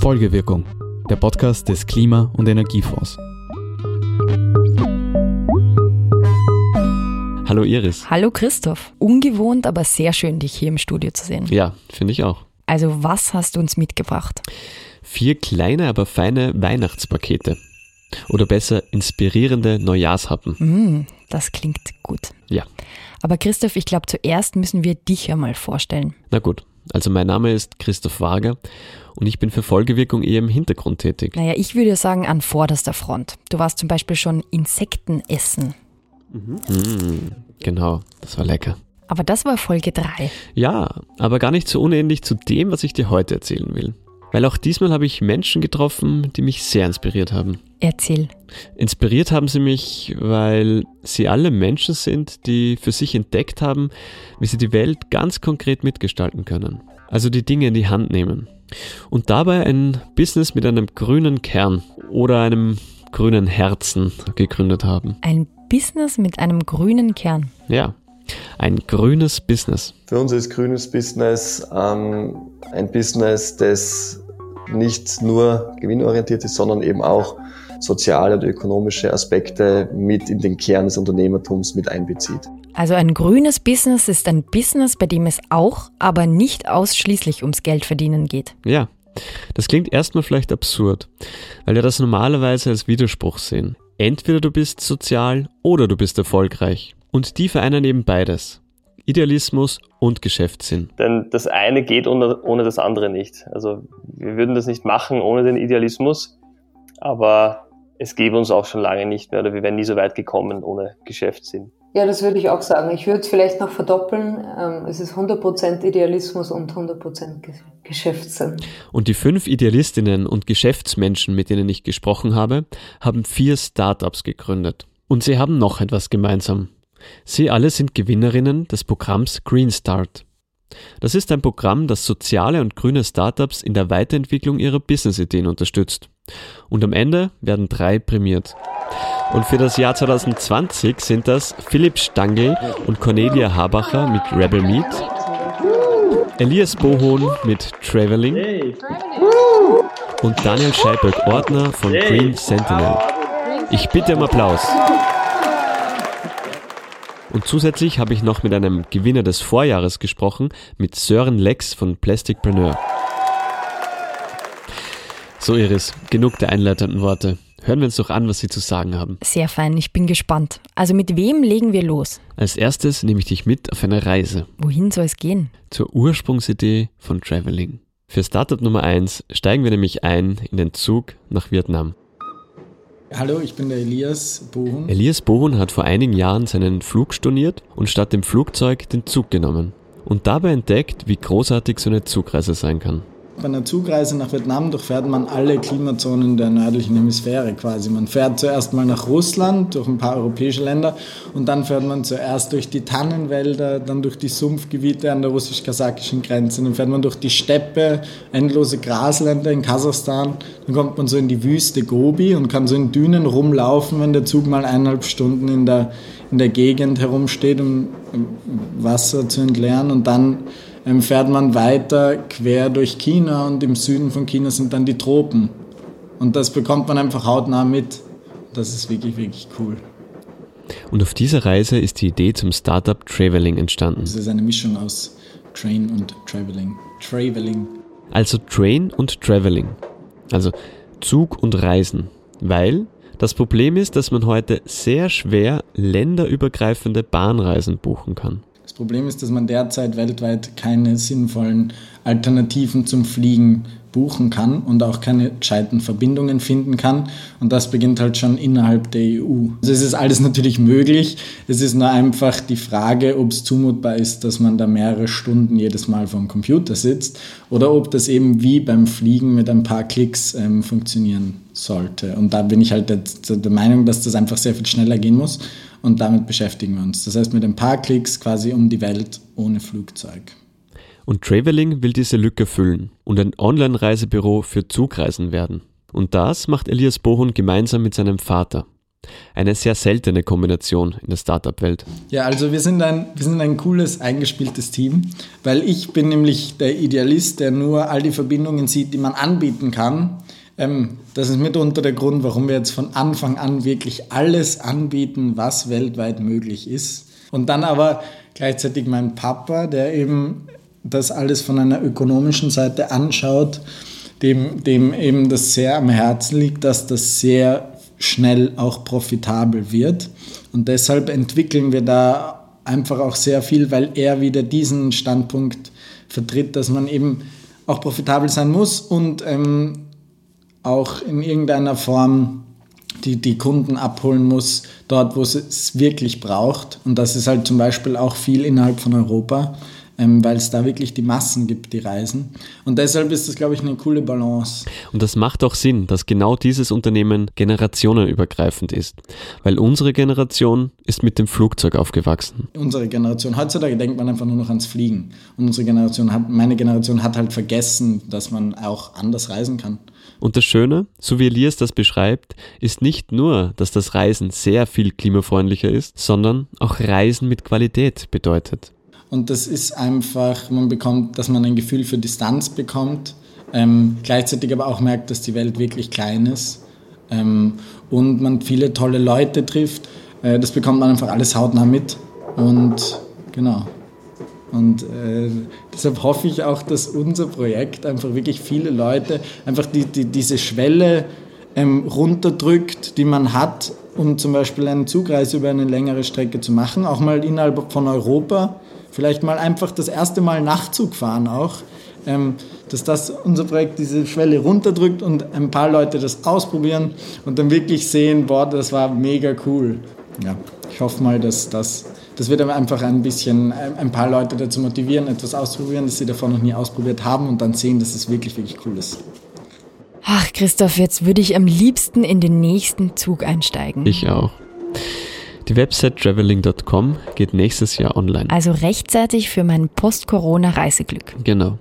Folgewirkung, der Podcast des Klima- und Energiefonds. Hallo Iris. Hallo Christoph. Ungewohnt, aber sehr schön, dich hier im Studio zu sehen. Ja, finde ich auch. Also, was hast du uns mitgebracht? Vier kleine, aber feine Weihnachtspakete. Oder besser inspirierende Neujahrshappen. Mm, das klingt gut. Ja. Aber Christoph, ich glaube, zuerst müssen wir dich einmal vorstellen. Na gut. Also mein Name ist Christoph Wager und ich bin für Folgewirkung eher im Hintergrund tätig. Naja, ich würde sagen an vorderster Front. Du warst zum Beispiel schon Insekten essen. Mm, genau, das war lecker. Aber das war Folge 3. Ja, aber gar nicht so unähnlich zu dem, was ich dir heute erzählen will. Weil auch diesmal habe ich Menschen getroffen, die mich sehr inspiriert haben. Erzähl. Inspiriert haben sie mich, weil sie alle Menschen sind, die für sich entdeckt haben, wie sie die Welt ganz konkret mitgestalten können. Also die Dinge in die Hand nehmen. Und dabei ein Business mit einem grünen Kern oder einem grünen Herzen gegründet haben. Ein Business mit einem grünen Kern. Ja, ein grünes Business. Für uns ist grünes Business ähm, ein Business, das nicht nur gewinnorientiert ist, sondern eben auch soziale oder ökonomische Aspekte mit in den Kern des Unternehmertums mit einbezieht. Also ein grünes Business ist ein Business, bei dem es auch, aber nicht ausschließlich ums Geldverdienen geht. Ja, das klingt erstmal vielleicht absurd, weil wir das normalerweise als Widerspruch sehen. Entweder du bist sozial oder du bist erfolgreich. Und die vereinen eben beides. Idealismus und Geschäftssinn. Denn das eine geht ohne, ohne das andere nicht. Also wir würden das nicht machen ohne den Idealismus, aber es gäbe uns auch schon lange nicht mehr oder wir wären nie so weit gekommen ohne Geschäftssinn. Ja, das würde ich auch sagen. Ich würde es vielleicht noch verdoppeln. Ähm, es ist 100% Idealismus und 100% Geschäftssinn. Und die fünf Idealistinnen und Geschäftsmenschen, mit denen ich gesprochen habe, haben vier Startups gegründet. Und sie haben noch etwas gemeinsam. Sie alle sind Gewinnerinnen des Programms Green Start. Das ist ein Programm, das soziale und grüne Startups in der Weiterentwicklung ihrer Businessideen unterstützt. Und am Ende werden drei prämiert. Und für das Jahr 2020 sind das Philipp Stangl und Cornelia Habacher mit Rebel Meat, Elias Bohon mit Traveling und Daniel Scheiböck-Ordner von Green Sentinel. Ich bitte um Applaus. Und zusätzlich habe ich noch mit einem Gewinner des Vorjahres gesprochen, mit Sören Lex von Plasticpreneur. So Iris, genug der einleitenden Worte. Hören wir uns doch an, was Sie zu sagen haben. Sehr fein, ich bin gespannt. Also mit wem legen wir los? Als erstes nehme ich dich mit auf eine Reise. Wohin soll es gehen? Zur Ursprungsidee von Traveling. Für Startup Nummer 1 steigen wir nämlich ein in den Zug nach Vietnam. Hallo, ich bin der Elias Bohun. Elias Bohun hat vor einigen Jahren seinen Flug storniert und statt dem Flugzeug den Zug genommen. Und dabei entdeckt, wie großartig so eine Zugreise sein kann. Bei einer Zugreise nach Vietnam durchfährt man alle Klimazonen der nördlichen Hemisphäre quasi. Man fährt zuerst mal nach Russland, durch ein paar europäische Länder und dann fährt man zuerst durch die Tannenwälder, dann durch die Sumpfgebiete an der russisch-kasachischen Grenze, dann fährt man durch die Steppe, endlose Grasländer in Kasachstan, dann kommt man so in die Wüste Gobi und kann so in Dünen rumlaufen, wenn der Zug mal eineinhalb Stunden in der, in der Gegend herumsteht, um Wasser zu entleeren und dann fährt man weiter quer durch China und im Süden von China sind dann die Tropen. Und das bekommt man einfach hautnah mit. Das ist wirklich, wirklich cool. Und auf dieser Reise ist die Idee zum Startup Traveling entstanden. Es ist eine Mischung aus Train und Traveling. Traveling. Also Train und Traveling. Also Zug und Reisen. Weil das Problem ist, dass man heute sehr schwer länderübergreifende Bahnreisen buchen kann. Das Problem ist, dass man derzeit weltweit keine sinnvollen Alternativen zum Fliegen buchen kann und auch keine gescheiten Verbindungen finden kann. Und das beginnt halt schon innerhalb der EU. Also es ist alles natürlich möglich. Es ist nur einfach die Frage, ob es zumutbar ist, dass man da mehrere Stunden jedes Mal vor dem Computer sitzt oder ob das eben wie beim Fliegen mit ein paar Klicks ähm, funktionieren sollte. Und da bin ich halt der, der Meinung, dass das einfach sehr viel schneller gehen muss und damit beschäftigen wir uns. Das heißt mit ein paar Klicks quasi um die Welt ohne Flugzeug. Und Traveling will diese Lücke füllen und ein Online-Reisebüro für Zugreisen werden. Und das macht Elias Bohun gemeinsam mit seinem Vater. Eine sehr seltene Kombination in der Startup-Welt. Ja, also wir sind, ein, wir sind ein cooles, eingespieltes Team, weil ich bin nämlich der Idealist, der nur all die Verbindungen sieht, die man anbieten kann. Ähm, das ist mitunter der Grund, warum wir jetzt von Anfang an wirklich alles anbieten, was weltweit möglich ist. Und dann aber gleichzeitig mein Papa, der eben das alles von einer ökonomischen Seite anschaut, dem, dem eben das sehr am Herzen liegt, dass das sehr schnell auch profitabel wird. Und deshalb entwickeln wir da einfach auch sehr viel, weil er wieder diesen Standpunkt vertritt, dass man eben auch profitabel sein muss und ähm, auch in irgendeiner Form die, die Kunden abholen muss, dort, wo es wirklich braucht. Und das ist halt zum Beispiel auch viel innerhalb von Europa ähm, weil es da wirklich die Massen gibt, die reisen. Und deshalb ist das, glaube ich, eine coole Balance. Und das macht auch Sinn, dass genau dieses Unternehmen generationenübergreifend ist, weil unsere Generation ist mit dem Flugzeug aufgewachsen. Unsere Generation, heutzutage denkt man einfach nur noch ans Fliegen. Und unsere Generation hat, meine Generation hat halt vergessen, dass man auch anders reisen kann. Und das Schöne, so wie Elias das beschreibt, ist nicht nur, dass das Reisen sehr viel klimafreundlicher ist, sondern auch Reisen mit Qualität bedeutet. Und das ist einfach, man bekommt, dass man ein Gefühl für Distanz bekommt, ähm, gleichzeitig aber auch merkt, dass die Welt wirklich klein ist ähm, und man viele tolle Leute trifft. Äh, das bekommt man einfach alles hautnah mit. Und genau. Und äh, deshalb hoffe ich auch, dass unser Projekt einfach wirklich viele Leute einfach die, die, diese Schwelle ähm, runterdrückt, die man hat, um zum Beispiel eine Zugreise über eine längere Strecke zu machen, auch mal innerhalb von Europa Vielleicht mal einfach das erste Mal Nachtzug fahren auch. Ähm, dass das unser Projekt diese Schwelle runterdrückt und ein paar Leute das ausprobieren und dann wirklich sehen, boah, das war mega cool. Ja, ich hoffe mal, dass das, das wird einfach ein bisschen ein paar Leute dazu motivieren, etwas auszuprobieren, das sie davor noch nie ausprobiert haben und dann sehen, dass es wirklich, wirklich cool ist. Ach, Christoph, jetzt würde ich am liebsten in den nächsten Zug einsteigen. Ich auch. Die Website traveling.com geht nächstes Jahr online. Also rechtzeitig für mein Post-Corona-Reiseglück. Genau.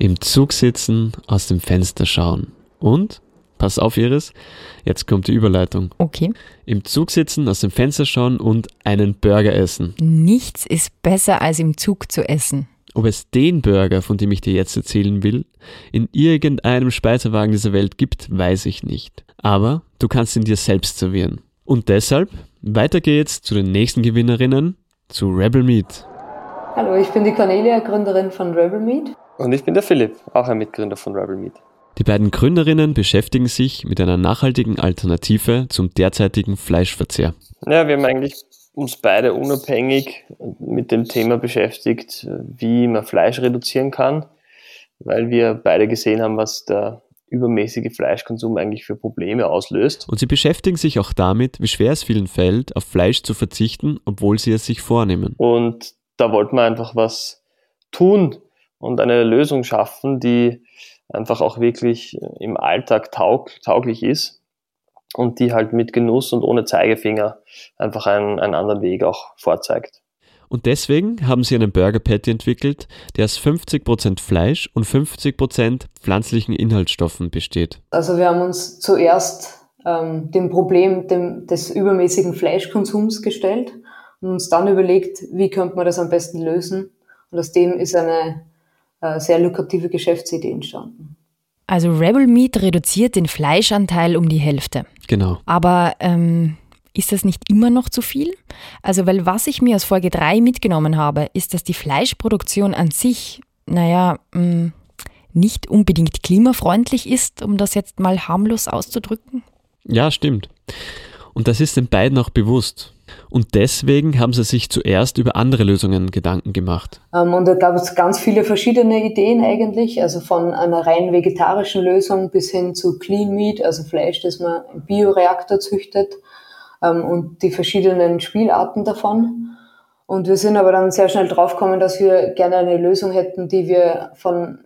Im Zug sitzen, aus dem Fenster schauen. Und, pass auf Iris, jetzt kommt die Überleitung. Okay. Im Zug sitzen, aus dem Fenster schauen und einen Burger essen. Nichts ist besser als im Zug zu essen. Ob es den Burger, von dem ich dir jetzt erzählen will, in irgendeinem Speisewagen dieser Welt gibt, weiß ich nicht. Aber du kannst ihn dir selbst servieren. Und deshalb weiter geht's zu den nächsten Gewinnerinnen, zu Rebel Meat. Hallo, ich bin die Cornelia, Gründerin von Rebel Meat. Und ich bin der Philipp, auch ein Mitgründer von Rebel Meat. Die beiden Gründerinnen beschäftigen sich mit einer nachhaltigen Alternative zum derzeitigen Fleischverzehr. Ja, wir haben eigentlich uns beide unabhängig mit dem Thema beschäftigt, wie man Fleisch reduzieren kann, weil wir beide gesehen haben, was der übermäßige Fleischkonsum eigentlich für Probleme auslöst. Und sie beschäftigen sich auch damit, wie schwer es vielen fällt, auf Fleisch zu verzichten, obwohl sie es sich vornehmen. Und da wollten wir einfach was tun und eine Lösung schaffen, die einfach auch wirklich im Alltag taug, tauglich ist und die halt mit Genuss und ohne Zeigefinger einfach einen, einen anderen Weg auch vorzeigt. Und deswegen haben sie einen Burger Patty entwickelt, der aus 50% Fleisch und 50% pflanzlichen Inhaltsstoffen besteht. Also wir haben uns zuerst ähm, dem Problem dem, des übermäßigen Fleischkonsums gestellt und uns dann überlegt, wie könnte man das am besten lösen. Und aus dem ist eine äh, sehr lukrative Geschäftsidee entstanden. Also Rebel Meat reduziert den Fleischanteil um die Hälfte. Genau. Aber ähm, ist das nicht immer noch zu viel? Also, weil was ich mir aus Folge 3 mitgenommen habe, ist, dass die Fleischproduktion an sich, naja, mh, mm, nicht unbedingt klimafreundlich ist, um das jetzt mal harmlos auszudrücken. Ja, stimmt. Und das ist den beiden auch bewusst. Und deswegen haben sie sich zuerst über andere Lösungen Gedanken gemacht. Ähm, und da gab es ganz viele verschiedene Ideen eigentlich, also von einer rein vegetarischen Lösung bis hin zu Clean Meat, also Fleisch, das man im Bioreaktor züchtet ähm, und die verschiedenen Spielarten davon. Und wir sind aber dann sehr schnell draufgekommen, dass wir gerne eine Lösung hätten, die wir von,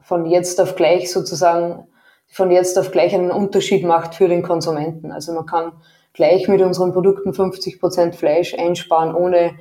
von jetzt auf gleich sozusagen, von jetzt auf gleich einen Unterschied macht für den Konsumenten. Also man kann gleich mit unseren Produkten 50 Prozent Fleisch einsparen, ohne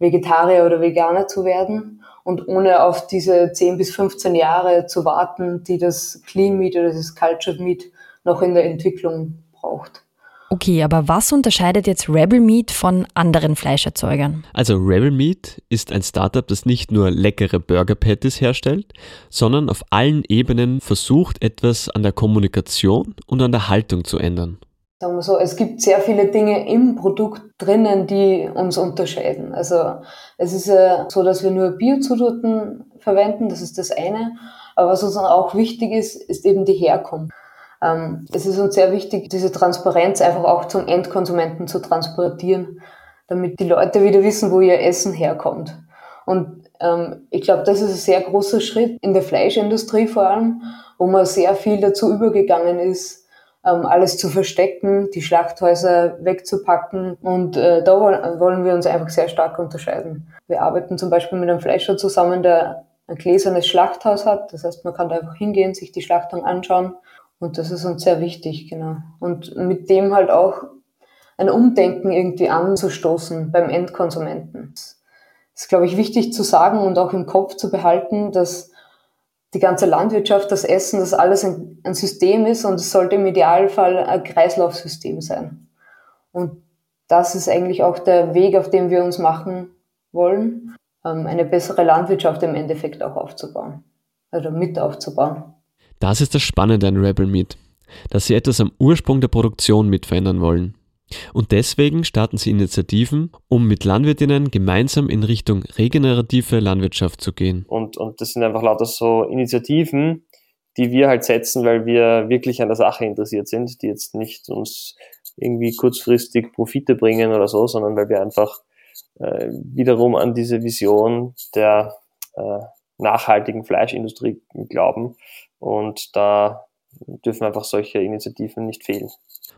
Vegetarier oder Veganer zu werden und ohne auf diese 10 bis 15 Jahre zu warten, die das Clean Meat oder das Cultured Meat noch in der Entwicklung braucht. Okay, aber was unterscheidet jetzt Rebel Meat von anderen Fleischerzeugern? Also Rebel Meat ist ein Startup, das nicht nur leckere Burger Patties herstellt, sondern auf allen Ebenen versucht, etwas an der Kommunikation und an der Haltung zu ändern. Sagen wir so, es gibt sehr viele Dinge im Produkt drinnen, die uns unterscheiden. Also es ist ja so, dass wir nur Biozutaten verwenden, das ist das eine. Aber was uns auch wichtig ist, ist eben die Herkunft. Ähm, es ist uns sehr wichtig, diese Transparenz einfach auch zum Endkonsumenten zu transportieren, damit die Leute wieder wissen, wo ihr Essen herkommt. Und ähm, ich glaube, das ist ein sehr großer Schritt in der Fleischindustrie vor allem, wo man sehr viel dazu übergegangen ist, ähm, alles zu verstecken, die Schlachthäuser wegzupacken. Und äh, da wollen wir uns einfach sehr stark unterscheiden. Wir arbeiten zum Beispiel mit einem Fleischer zusammen, der ein gläsernes Schlachthaus hat. Das heißt, man kann da einfach hingehen, sich die Schlachtung anschauen und das ist uns sehr wichtig, genau. Und mit dem halt auch ein Umdenken irgendwie anzustoßen beim Endkonsumenten. Es ist, glaube ich, wichtig zu sagen und auch im Kopf zu behalten, dass die ganze Landwirtschaft, das Essen, das alles ein, System ist und es sollte im Idealfall ein Kreislaufsystem sein. Und das ist eigentlich auch der Weg, auf dem wir uns machen wollen, ähm, eine bessere Landwirtschaft im Endeffekt auch aufzubauen, also mit aufzubauen. Das ist das Spannende an Rebel Meat, dass sie etwas am Ursprung der Produktion mit verändern wollen. Und deswegen starten sie Initiativen, um mit Landwirtinnen gemeinsam in Richtung regenerative Landwirtschaft zu gehen. Und, und das sind einfach lauter so Initiativen, die wir halt setzen, weil wir wirklich an der Sache interessiert sind, die jetzt nicht uns irgendwie kurzfristig Profite bringen oder so, sondern weil wir einfach äh, wiederum an diese Vision der äh, nachhaltigen Fleischindustrie glauben und da dürfen einfach solche Initiativen nicht fehlen.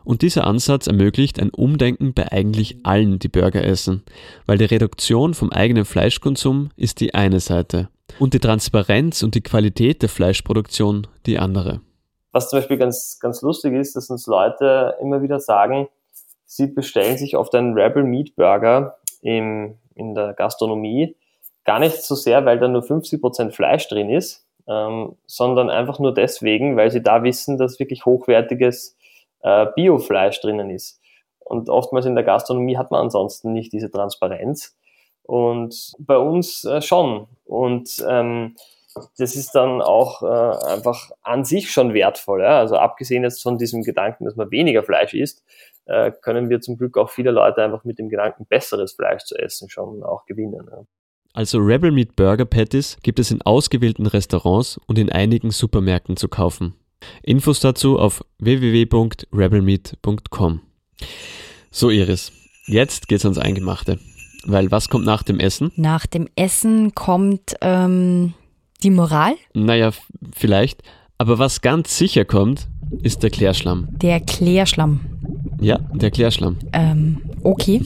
Und dieser Ansatz ermöglicht ein Umdenken bei eigentlich allen, die Burger essen, weil die Reduktion vom eigenen Fleischkonsum ist die eine Seite und die Transparenz und die Qualität der Fleischproduktion die andere. Was zum Beispiel ganz, ganz lustig ist, dass uns Leute immer wieder sagen, sie bestellen sich oft einen Rebel Meat Burger im, in der Gastronomie, gar nicht so sehr, weil da nur 50% Fleisch drin ist, ähm, sondern einfach nur deswegen, weil sie da wissen, dass wirklich hochwertiges äh, Biofleisch drinnen ist. Und oftmals in der Gastronomie hat man ansonsten nicht diese Transparenz. Und bei uns äh, schon. Und ähm, das ist dann auch äh, einfach an sich schon wertvoll. Ja? Also abgesehen jetzt von diesem Gedanken, dass man weniger Fleisch isst, äh, können wir zum Glück auch viele Leute einfach mit dem Gedanken, besseres Fleisch zu essen, schon auch gewinnen. Ja? Also Rebel Meat Burger Patties gibt es in ausgewählten Restaurants und in einigen Supermärkten zu kaufen. Infos dazu auf www.rebelmeat.com. So Iris, jetzt geht's ans Eingemachte. Weil was kommt nach dem Essen? Nach dem Essen kommt ähm, die Moral? Naja, vielleicht. Aber was ganz sicher kommt, ist der Klärschlamm. Der Klärschlamm. Ja, der Klärschlamm. Ähm, okay.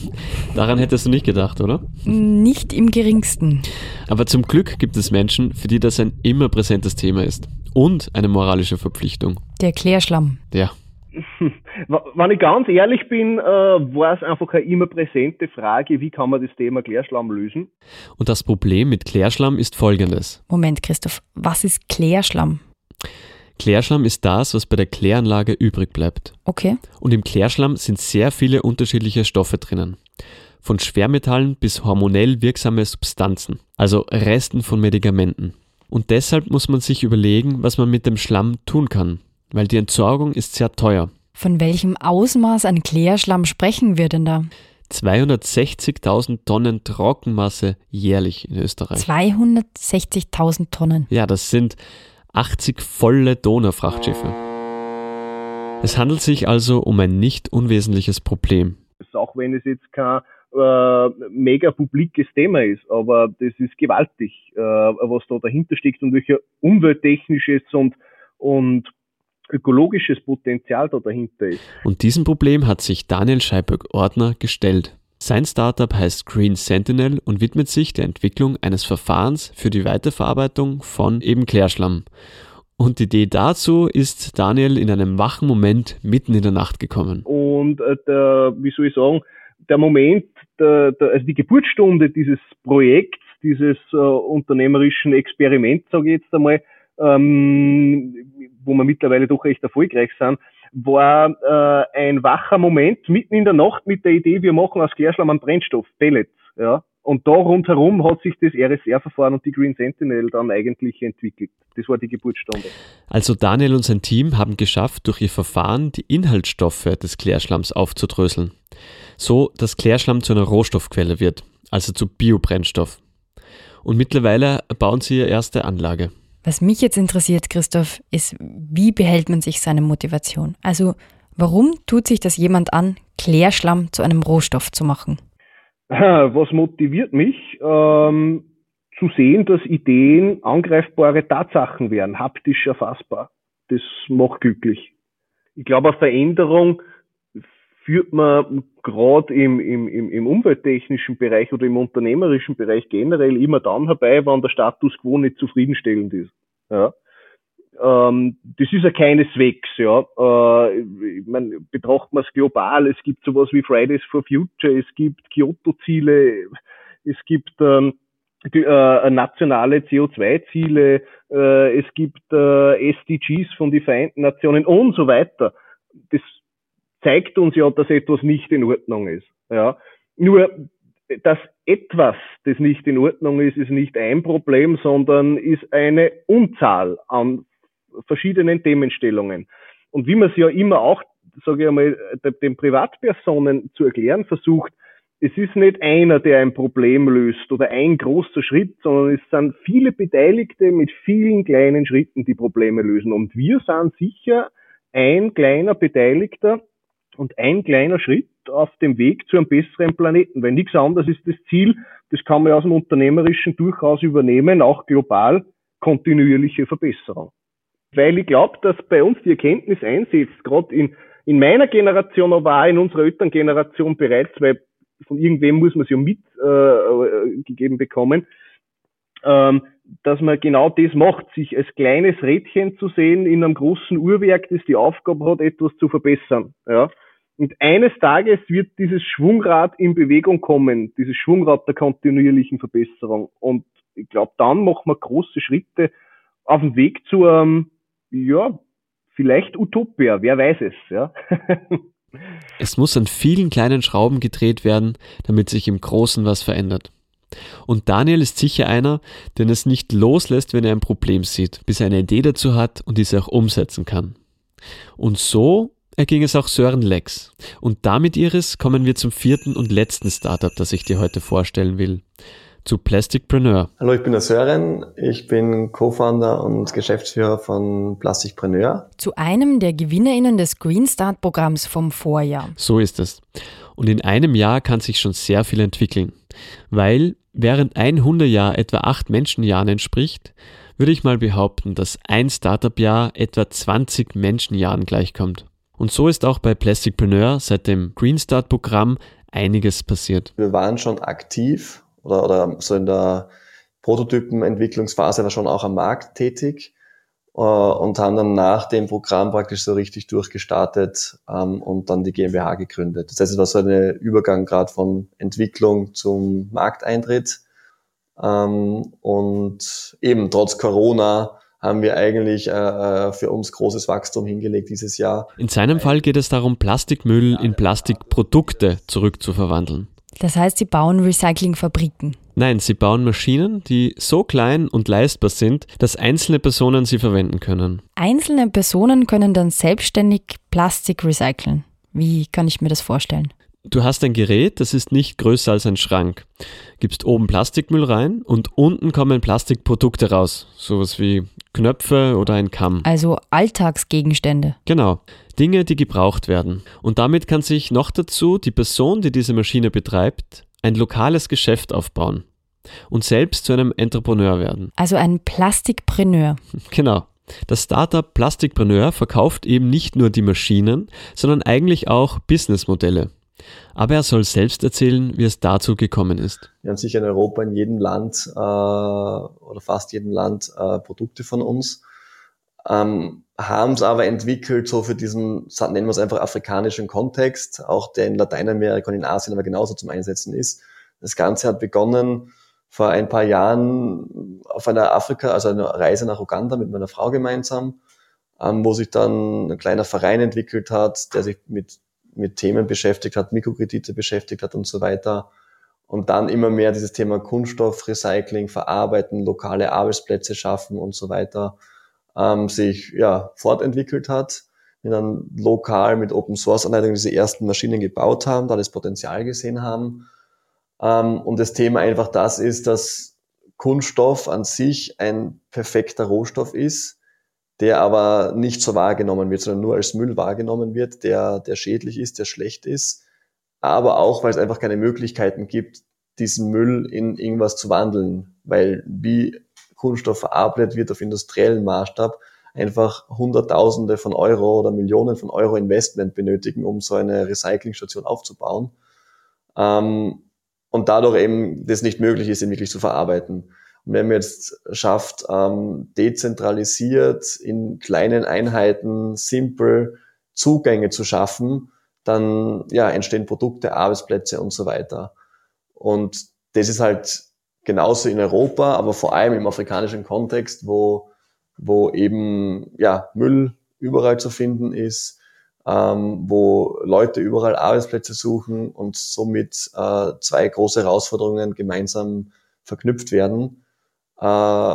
Daran hättest du nicht gedacht, oder? Nicht im geringsten. Aber zum Glück gibt es Menschen, für die das ein immer präsentes Thema ist. Und eine moralische Verpflichtung. Der Klärschlamm. Ja. Wenn ich ganz ehrlich bin, äh, war es einfach eine immer präsente Frage, wie kann man das Thema Klärschlamm lösen? Und das Problem mit Klärschlamm ist folgendes. Moment, Christoph, was ist Klärschlamm? Klärschlamm ist das, was bei der Kläranlage übrig bleibt. Okay. Und im Klärschlamm sind sehr viele unterschiedliche Stoffe drinnen. Von Schwermetallen bis hormonell wirksame Substanzen, also Resten von Medikamenten. Und deshalb muss man sich überlegen, was man mit dem Schlamm tun kann, weil die Entsorgung ist sehr teuer. Von welchem Ausmaß an Klärschlamm sprechen wir denn da? 260.000 Tonnen Trockenmasse jährlich in Österreich. 260.000 Tonnen. Ja, das sind 80 volle Donaufrachtschiffe. Es handelt sich also um ein nicht unwesentliches Problem. Auch wenn es jetzt kein äh, mega publikes Thema ist, aber das ist gewaltig, äh, was da dahinter steckt und welcher umwelttechnisches und, und ökologisches Potenzial da dahinter ist. Und diesem Problem hat sich Daniel Scheiböck-Ordner gestellt. Sein Startup heißt Green Sentinel und widmet sich der Entwicklung eines Verfahrens für die Weiterverarbeitung von eben Klärschlamm. Und die Idee dazu ist Daniel in einem wachen Moment mitten in der Nacht gekommen. Und äh, der, wie soll ich sagen, der Moment, der, der, also die Geburtsstunde dieses Projekts, dieses äh, unternehmerischen Experiments, sage ich jetzt einmal, ähm, wo wir mittlerweile doch recht erfolgreich sind, war äh, ein wacher Moment mitten in der Nacht mit der Idee, wir machen aus Klärschlamm einen Brennstoff, Pellets. Ja? Und da rundherum hat sich das RSR-Verfahren und die Green Sentinel dann eigentlich entwickelt. Das war die Geburtsstunde. Also Daniel und sein Team haben geschafft, durch ihr Verfahren die Inhaltsstoffe des Klärschlamms aufzudröseln. So, dass Klärschlamm zu einer Rohstoffquelle wird, also zu Biobrennstoff. Und mittlerweile bauen sie ihre erste Anlage. Was mich jetzt interessiert, Christoph, ist, wie behält man sich seine Motivation? Also, warum tut sich das jemand an, Klärschlamm zu einem Rohstoff zu machen? Was motiviert mich? Ähm, zu sehen, dass Ideen angreifbare Tatsachen werden, haptisch erfassbar. Das macht glücklich. Ich glaube, eine Veränderung führt man gerade im, im, im, im umwelttechnischen Bereich oder im unternehmerischen Bereich generell immer dann herbei, wenn der Status quo nicht zufriedenstellend ist. Ja. Ähm, das ist ja keineswegs, ja. Äh, ich mein, betrachtet man es global, es gibt sowas wie Fridays for Future, es gibt Kyoto-Ziele, es gibt ähm, die, äh, nationale CO2-Ziele, äh, es gibt äh, SDGs von den Vereinten Nationen und so weiter. Das zeigt uns ja, dass etwas nicht in Ordnung ist. Ja. Nur, dass etwas, das nicht in Ordnung ist, ist nicht ein Problem, sondern ist eine Unzahl an verschiedenen Themenstellungen. Und wie man es ja immer auch, sage ich einmal, den Privatpersonen zu erklären versucht, es ist nicht einer, der ein Problem löst oder ein großer Schritt, sondern es sind viele Beteiligte mit vielen kleinen Schritten, die Probleme lösen. Und wir sind sicher ein kleiner Beteiligter und ein kleiner Schritt auf dem Weg zu einem besseren Planeten. Weil nichts anderes ist das Ziel, das kann man aus dem Unternehmerischen durchaus übernehmen, auch global kontinuierliche Verbesserung weil ich glaube, dass bei uns die Erkenntnis einsetzt, gerade in, in meiner Generation, aber auch in unserer Elterngeneration bereits, weil von irgendwem muss man es ja mitgegeben äh, bekommen, ähm, dass man genau das macht, sich als kleines Rädchen zu sehen in einem großen Uhrwerk, das die Aufgabe hat, etwas zu verbessern. Ja. Und eines Tages wird dieses Schwungrad in Bewegung kommen, dieses Schwungrad der kontinuierlichen Verbesserung. Und ich glaube, dann machen wir große Schritte auf dem Weg zu einem ja, vielleicht Utopia, wer weiß es, ja. es muss an vielen kleinen Schrauben gedreht werden, damit sich im Großen was verändert. Und Daniel ist sicher einer, der es nicht loslässt, wenn er ein Problem sieht, bis er eine Idee dazu hat und diese auch umsetzen kann. Und so erging es auch Sören Lex. Und damit, Iris, kommen wir zum vierten und letzten Startup, das ich dir heute vorstellen will zu Plasticpreneur. Hallo, ich bin der Sören. Ich bin Co-Founder und Geschäftsführer von Plasticpreneur. Zu einem der GewinnerInnen des Green Start Programms vom Vorjahr. So ist es. Und in einem Jahr kann sich schon sehr viel entwickeln. Weil während ein Hundejahr etwa acht Menschenjahren entspricht, würde ich mal behaupten, dass ein Startup-Jahr etwa 20 Menschenjahren gleichkommt. Und so ist auch bei Plasticpreneur seit dem Green Start Programm einiges passiert. Wir waren schon aktiv oder, oder so in der Prototypenentwicklungsphase war schon auch am Markt tätig äh, und haben dann nach dem Programm praktisch so richtig durchgestartet ähm, und dann die GmbH gegründet. Das heißt, es war so ein Übergang gerade von Entwicklung zum Markteintritt. Ähm, und eben trotz Corona haben wir eigentlich äh, äh für uns großes Wachstum hingelegt dieses Jahr. In seinem Fall geht es darum, Plastikmüll in Plastikprodukte zurückzuverwandeln. Das heißt, Sie bauen Recyclingfabriken. Nein, sie bauen Maschinen, die so klein und leistbar sind, dass einzelne Personen sie verwenden können. Einzelne Personen können dann selbstständig Plastik recyceln. Wie kann ich mir das vorstellen? Du hast ein Gerät, das ist nicht größer als ein Schrank. Gibst oben Plastikmüll rein und unten kommen Plastikprodukte raus. Sowas wie Knöpfe oder ein Kamm. Also Alltagsgegenstände. Genau. Dinge, die gebraucht werden. Und damit kann sich noch dazu die Person, die diese Maschine betreibt, ein lokales Geschäft aufbauen und selbst zu einem Entrepreneur werden. Also ein Plastikpreneur. Genau. Das Startup Plastikpreneur verkauft eben nicht nur die Maschinen, sondern eigentlich auch Businessmodelle. Aber er soll selbst erzählen, wie es dazu gekommen ist. Wir haben sicher in Europa in jedem Land äh, oder fast jedem Land äh, Produkte von uns, ähm, haben es aber entwickelt so für diesen, nennen wir es einfach afrikanischen Kontext, auch der in Lateinamerika und in Asien aber genauso zum Einsetzen ist. Das Ganze hat begonnen vor ein paar Jahren auf einer Afrika, also einer Reise nach Uganda mit meiner Frau gemeinsam. ähm, wo sich dann ein kleiner Verein entwickelt hat, der sich mit, mit Themen beschäftigt hat, Mikrokredite beschäftigt hat und so weiter. Und dann immer mehr dieses Thema Kunststoff, Recycling, Verarbeiten, lokale Arbeitsplätze schaffen und so weiter ähm, sich ja, fortentwickelt hat. Wir dann lokal mit Open Source Anleitungen diese ersten Maschinen gebaut haben, da das Potenzial gesehen haben. Ähm, und das Thema einfach das ist, dass Kunststoff an sich ein perfekter Rohstoff ist, der aber nicht so wahrgenommen wird, sondern nur als Müll wahrgenommen wird, der, der schädlich ist, der schlecht ist. Aber auch, weil es einfach keine Möglichkeiten gibt, diesen Müll in irgendwas zu wandeln. Weil wie Kunststoff verarbeitet wird auf industriellen Maßstab, einfach Hunderttausende von Euro oder Millionen von Euro Investment benötigen, um so eine Recyclingstation aufzubauen. Ähm, und dadurch eben das nicht möglich ist, ihn wirklich zu verarbeiten. Wenn man jetzt schafft, ähm, dezentralisiert in kleinen Einheiten simpel Zugänge zu schaffen, dann ja, entstehen Produkte, Arbeitsplätze und so weiter. Und das ist halt genauso in Europa, aber vor allem im afrikanischen Kontext, wo, wo eben ja, Müll überall zu finden ist, ähm, wo Leute überall Arbeitsplätze suchen und somit äh, zwei große Herausforderungen gemeinsam verknüpft werden. Äh,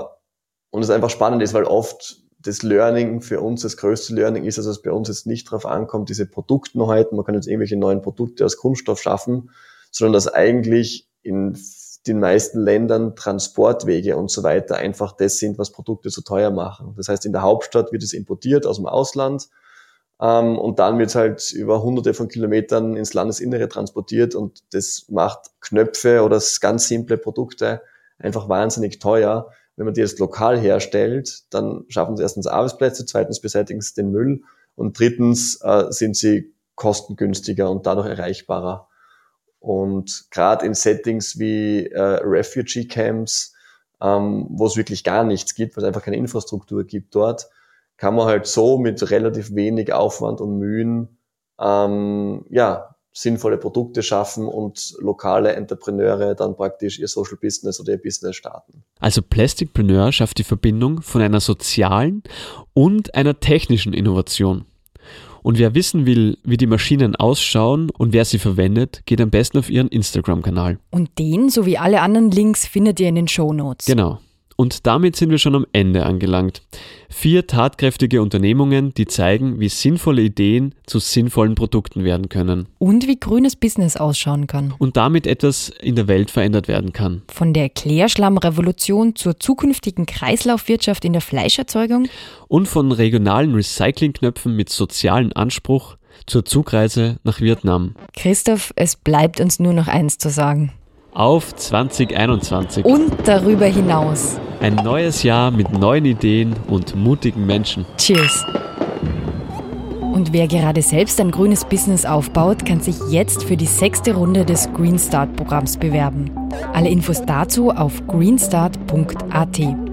und es einfach spannend ist, weil oft das Learning für uns, das größte Learning ist, dass es bei uns jetzt nicht darauf ankommt, diese Produktneuheiten, man kann jetzt irgendwelche neuen Produkte aus Kunststoff schaffen, sondern dass eigentlich in den meisten Ländern Transportwege und so weiter einfach das sind, was Produkte so teuer machen. Das heißt, in der Hauptstadt wird es importiert aus dem Ausland ähm, und dann wird es halt über hunderte von Kilometern ins Landesinnere transportiert und das macht Knöpfe oder ganz simple Produkte einfach wahnsinnig teuer. Wenn man die jetzt lokal herstellt, dann schaffen sie erstens Arbeitsplätze, zweitens beseitigen sie den Müll und drittens äh, sind sie kostengünstiger und dadurch erreichbarer. Und gerade in Settings wie äh, Refugee Camps, ähm, wo es wirklich gar nichts gibt, weil es einfach keine Infrastruktur gibt dort, kann man halt so mit relativ wenig Aufwand und Mühen ähm, ja, sinnvolle Produkte schaffen und lokale Entrepreneure dann praktisch ihr Social Business oder ihr Business starten. Also Plasticpreneur schafft die Verbindung von einer sozialen und einer technischen Innovation. Und wer wissen will, wie die Maschinen ausschauen und wer sie verwendet, geht am besten auf ihren Instagram-Kanal. Und den sowie alle anderen Links findet ihr in den Show Notes. Genau. Und damit sind wir schon am Ende angelangt. Vier tatkräftige Unternehmungen, die zeigen, wie sinnvolle Ideen zu sinnvollen Produkten werden können. Und wie grünes Business ausschauen kann. Und damit etwas in der Welt verändert werden kann. Von der Klärschlammrevolution zur zukünftigen Kreislaufwirtschaft in der Fleischerzeugung. Und von regionalen Recyclingknöpfen mit sozialen Anspruch zur Zugreise nach Vietnam. Christoph, es bleibt uns nur noch eins zu sagen auf 2021. Und darüber hinaus. Ein neues Jahr mit neuen Ideen und mutigen Menschen. Cheers. Und wer gerade selbst ein grünes Business aufbaut, kann sich jetzt für die sechste Runde des Green Start Programms bewerben. Alle Infos dazu auf greenstart.at.